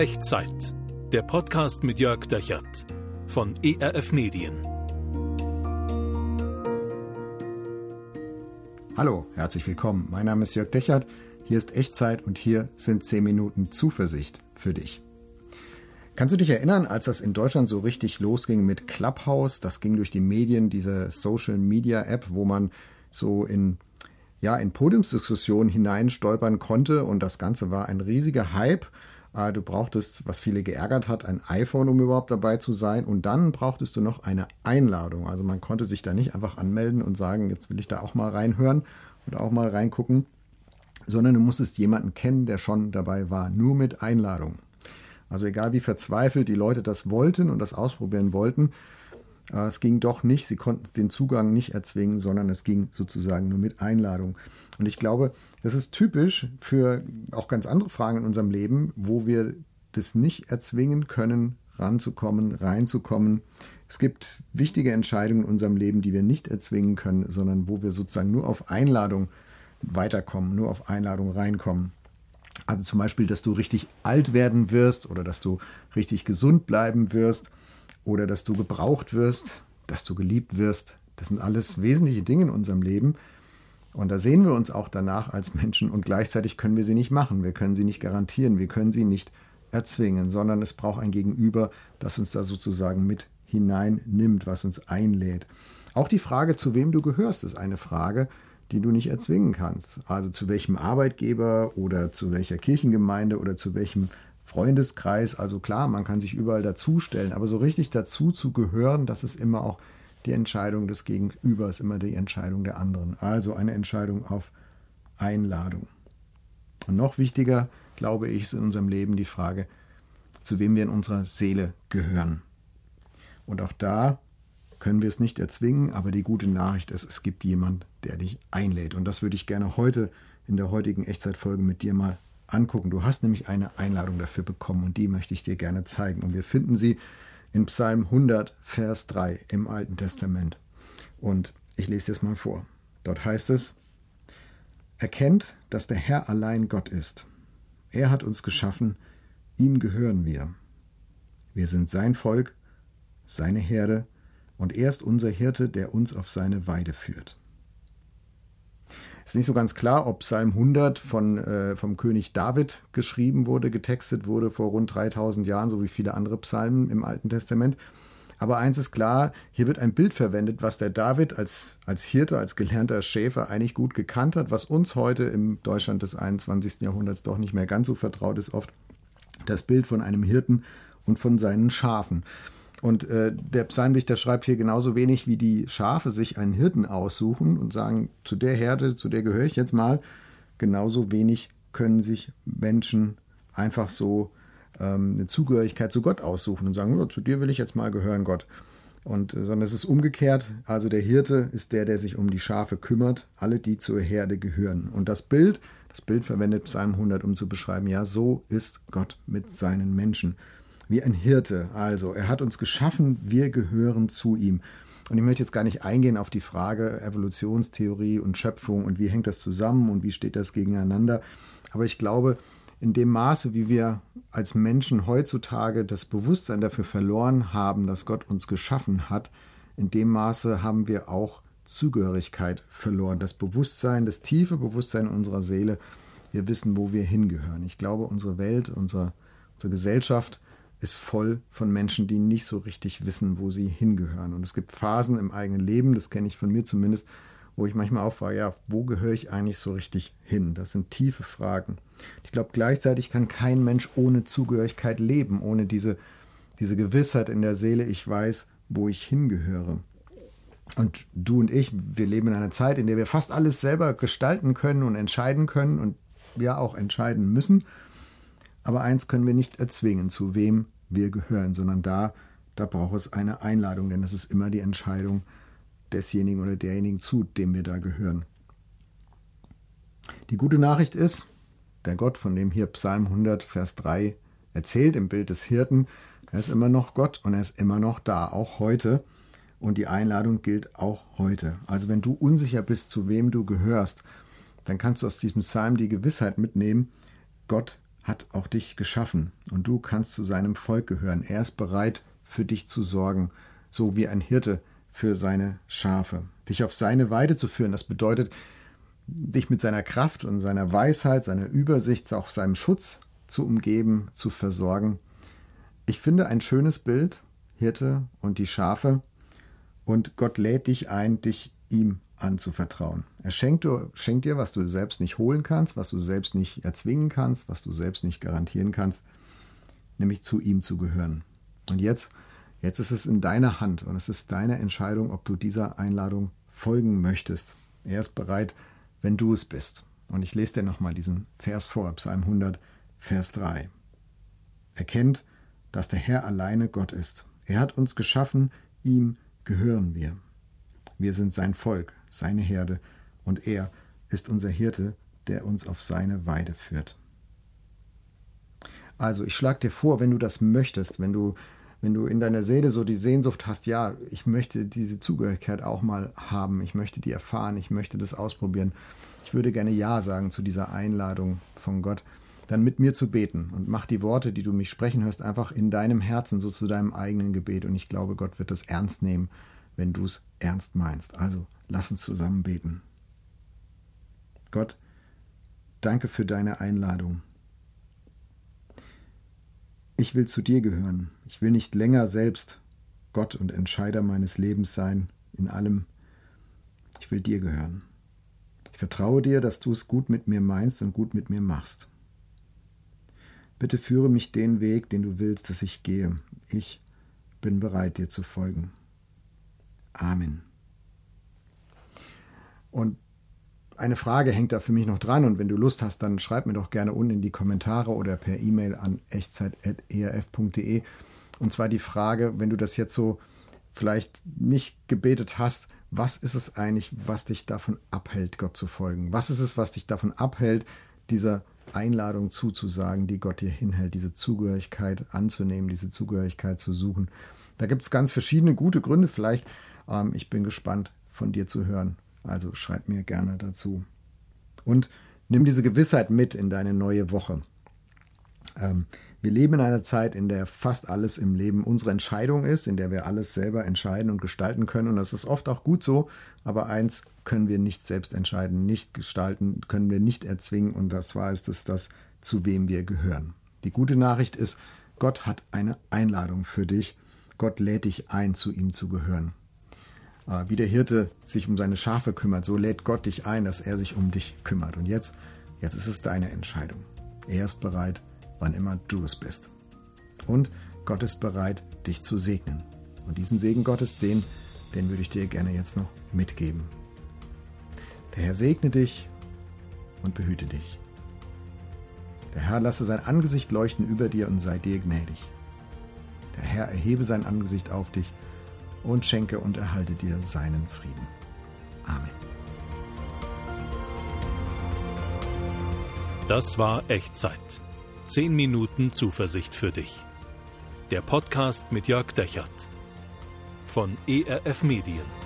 Echtzeit. Der Podcast mit Jörg Dechert von ERF Medien. Hallo, herzlich willkommen. Mein Name ist Jörg Dechert. Hier ist Echtzeit und hier sind 10 Minuten Zuversicht für dich. Kannst du dich erinnern, als das in Deutschland so richtig losging mit Clubhouse? Das ging durch die Medien, diese Social Media App, wo man so in ja, in Podiumsdiskussionen hineinstolpern konnte und das Ganze war ein riesiger Hype. Äh, du brauchtest, was viele geärgert hat, ein iPhone, um überhaupt dabei zu sein. Und dann brauchtest du noch eine Einladung. Also man konnte sich da nicht einfach anmelden und sagen, jetzt will ich da auch mal reinhören oder auch mal reingucken, sondern du musstest jemanden kennen, der schon dabei war, nur mit Einladung. Also egal wie verzweifelt die Leute das wollten und das ausprobieren wollten, es ging doch nicht, sie konnten den Zugang nicht erzwingen, sondern es ging sozusagen nur mit Einladung. Und ich glaube, das ist typisch für auch ganz andere Fragen in unserem Leben, wo wir das nicht erzwingen können, ranzukommen, reinzukommen. Es gibt wichtige Entscheidungen in unserem Leben, die wir nicht erzwingen können, sondern wo wir sozusagen nur auf Einladung weiterkommen, nur auf Einladung reinkommen. Also zum Beispiel, dass du richtig alt werden wirst oder dass du richtig gesund bleiben wirst oder dass du gebraucht wirst, dass du geliebt wirst. Das sind alles wesentliche Dinge in unserem Leben. Und da sehen wir uns auch danach als Menschen und gleichzeitig können wir sie nicht machen. Wir können sie nicht garantieren, wir können sie nicht erzwingen, sondern es braucht ein Gegenüber, das uns da sozusagen mit hineinnimmt, was uns einlädt. Auch die Frage, zu wem du gehörst, ist eine Frage, die du nicht erzwingen kannst. Also zu welchem Arbeitgeber oder zu welcher Kirchengemeinde oder zu welchem Freundeskreis. Also klar, man kann sich überall dazustellen, aber so richtig dazu zu gehören, das ist immer auch die Entscheidung des Gegenübers, immer die Entscheidung der anderen. Also eine Entscheidung auf Einladung. Und noch wichtiger, glaube ich, ist in unserem Leben die Frage, zu wem wir in unserer Seele gehören. Und auch da können wir es nicht erzwingen, aber die gute Nachricht ist, es gibt jemand, der dich einlädt. Und das würde ich gerne heute in der heutigen Echtzeitfolge mit dir mal angucken. Du hast nämlich eine Einladung dafür bekommen und die möchte ich dir gerne zeigen. Und wir finden sie in Psalm 100, Vers 3 im Alten Testament. Und ich lese es mal vor. Dort heißt es, Erkennt, dass der Herr allein Gott ist. Er hat uns geschaffen, ihm gehören wir. Wir sind sein Volk, seine Herde, und er ist unser Hirte, der uns auf seine Weide führt. Ist nicht so ganz klar, ob Psalm 100 von, äh, vom König David geschrieben wurde, getextet wurde vor rund 3000 Jahren, so wie viele andere Psalmen im Alten Testament. Aber eins ist klar, hier wird ein Bild verwendet, was der David als, als Hirte, als gelernter Schäfer eigentlich gut gekannt hat, was uns heute im Deutschland des 21. Jahrhunderts doch nicht mehr ganz so vertraut ist oft. Das Bild von einem Hirten und von seinen Schafen. Und äh, der Psalmdichter schreibt hier genauso wenig, wie die Schafe sich einen Hirten aussuchen und sagen, zu der Herde, zu der gehöre ich jetzt mal. Genauso wenig können sich Menschen einfach so ähm, eine Zugehörigkeit zu Gott aussuchen und sagen, zu dir will ich jetzt mal gehören, Gott. Und, äh, sondern es ist umgekehrt. Also der Hirte ist der, der sich um die Schafe kümmert, alle, die zur Herde gehören. Und das Bild, das Bild verwendet Psalm 100, um zu beschreiben, ja, so ist Gott mit seinen Menschen wie ein Hirte. Also, er hat uns geschaffen, wir gehören zu ihm. Und ich möchte jetzt gar nicht eingehen auf die Frage Evolutionstheorie und Schöpfung und wie hängt das zusammen und wie steht das gegeneinander. Aber ich glaube, in dem Maße, wie wir als Menschen heutzutage das Bewusstsein dafür verloren haben, dass Gott uns geschaffen hat, in dem Maße haben wir auch Zugehörigkeit verloren. Das Bewusstsein, das tiefe Bewusstsein unserer Seele. Wir wissen, wo wir hingehören. Ich glaube, unsere Welt, unsere, unsere Gesellschaft ist voll von Menschen, die nicht so richtig wissen, wo sie hingehören. Und es gibt Phasen im eigenen Leben, das kenne ich von mir zumindest, wo ich manchmal auch frage, ja, wo gehöre ich eigentlich so richtig hin? Das sind tiefe Fragen. Ich glaube, gleichzeitig kann kein Mensch ohne Zugehörigkeit leben, ohne diese, diese Gewissheit in der Seele, ich weiß, wo ich hingehöre. Und du und ich, wir leben in einer Zeit, in der wir fast alles selber gestalten können und entscheiden können und ja auch entscheiden müssen. Aber eins können wir nicht erzwingen, zu wem wir gehören, sondern da, da braucht es eine Einladung, denn es ist immer die Entscheidung desjenigen oder derjenigen, zu dem wir da gehören. Die gute Nachricht ist, der Gott, von dem hier Psalm 100, Vers 3 erzählt, im Bild des Hirten, er ist immer noch Gott und er ist immer noch da, auch heute. Und die Einladung gilt auch heute. Also wenn du unsicher bist, zu wem du gehörst, dann kannst du aus diesem Psalm die Gewissheit mitnehmen, Gott hat auch dich geschaffen und du kannst zu seinem Volk gehören. Er ist bereit, für dich zu sorgen, so wie ein Hirte für seine Schafe. Dich auf seine Weide zu führen, das bedeutet, dich mit seiner Kraft und seiner Weisheit, seiner Übersicht, auch seinem Schutz zu umgeben, zu versorgen. Ich finde ein schönes Bild, Hirte und die Schafe, und Gott lädt dich ein, dich ihm anzuvertrauen. Er schenkt, schenkt dir, was du selbst nicht holen kannst, was du selbst nicht erzwingen kannst, was du selbst nicht garantieren kannst, nämlich zu ihm zu gehören. Und jetzt, jetzt ist es in deiner Hand und es ist deine Entscheidung, ob du dieser Einladung folgen möchtest. Er ist bereit, wenn du es bist. Und ich lese dir nochmal diesen Vers vor, Psalm 100, Vers 3. Erkennt, dass der Herr alleine Gott ist. Er hat uns geschaffen, ihm gehören wir. Wir sind sein Volk, seine Herde, und er ist unser Hirte, der uns auf seine Weide führt. Also, ich schlage dir vor, wenn du das möchtest, wenn du, wenn du in deiner Seele so die Sehnsucht hast, ja, ich möchte diese Zugehörigkeit auch mal haben, ich möchte die erfahren, ich möchte das ausprobieren, ich würde gerne Ja sagen zu dieser Einladung von Gott, dann mit mir zu beten und mach die Worte, die du mich sprechen hörst, einfach in deinem Herzen, so zu deinem eigenen Gebet. Und ich glaube, Gott wird das ernst nehmen, wenn du es ernst meinst. Also lass uns zusammen beten. Gott, danke für deine Einladung. Ich will zu dir gehören. Ich will nicht länger selbst Gott und Entscheider meines Lebens sein, in allem. Ich will dir gehören. Ich vertraue dir, dass du es gut mit mir meinst und gut mit mir machst. Bitte führe mich den Weg, den du willst, dass ich gehe. Ich bin bereit, dir zu folgen. Amen. Und eine Frage hängt da für mich noch dran und wenn du Lust hast, dann schreib mir doch gerne unten in die Kommentare oder per E-Mail an echtzeit.erf.de. Und zwar die Frage, wenn du das jetzt so vielleicht nicht gebetet hast, was ist es eigentlich, was dich davon abhält, Gott zu folgen? Was ist es, was dich davon abhält, dieser Einladung zuzusagen, die Gott dir hinhält, diese Zugehörigkeit anzunehmen, diese Zugehörigkeit zu suchen? Da gibt es ganz verschiedene gute Gründe. Vielleicht ähm, ich bin gespannt von dir zu hören. Also schreib mir gerne dazu. Und nimm diese Gewissheit mit in deine neue Woche. Ähm, wir leben in einer Zeit, in der fast alles im Leben unsere Entscheidung ist, in der wir alles selber entscheiden und gestalten können. Und das ist oft auch gut so. Aber eins können wir nicht selbst entscheiden, nicht gestalten, können wir nicht erzwingen. Und das war es, das, das, zu wem wir gehören. Die gute Nachricht ist, Gott hat eine Einladung für dich. Gott lädt dich ein, zu ihm zu gehören. Äh, wie der Hirte sich um seine Schafe kümmert, so lädt Gott dich ein, dass er sich um dich kümmert. Und jetzt, jetzt ist es deine Entscheidung. Er ist bereit, wann immer du es bist. Und Gott ist bereit, dich zu segnen. Und diesen Segen Gottes, den, den würde ich dir gerne jetzt noch mitgeben. Der Herr segne dich und behüte dich. Der Herr lasse sein Angesicht leuchten über dir und sei dir gnädig. Der Herr erhebe sein Angesicht auf dich und schenke und erhalte dir seinen Frieden. Amen. Das war Echtzeit. Zehn Minuten Zuversicht für dich. Der Podcast mit Jörg Dechert von ERF Medien.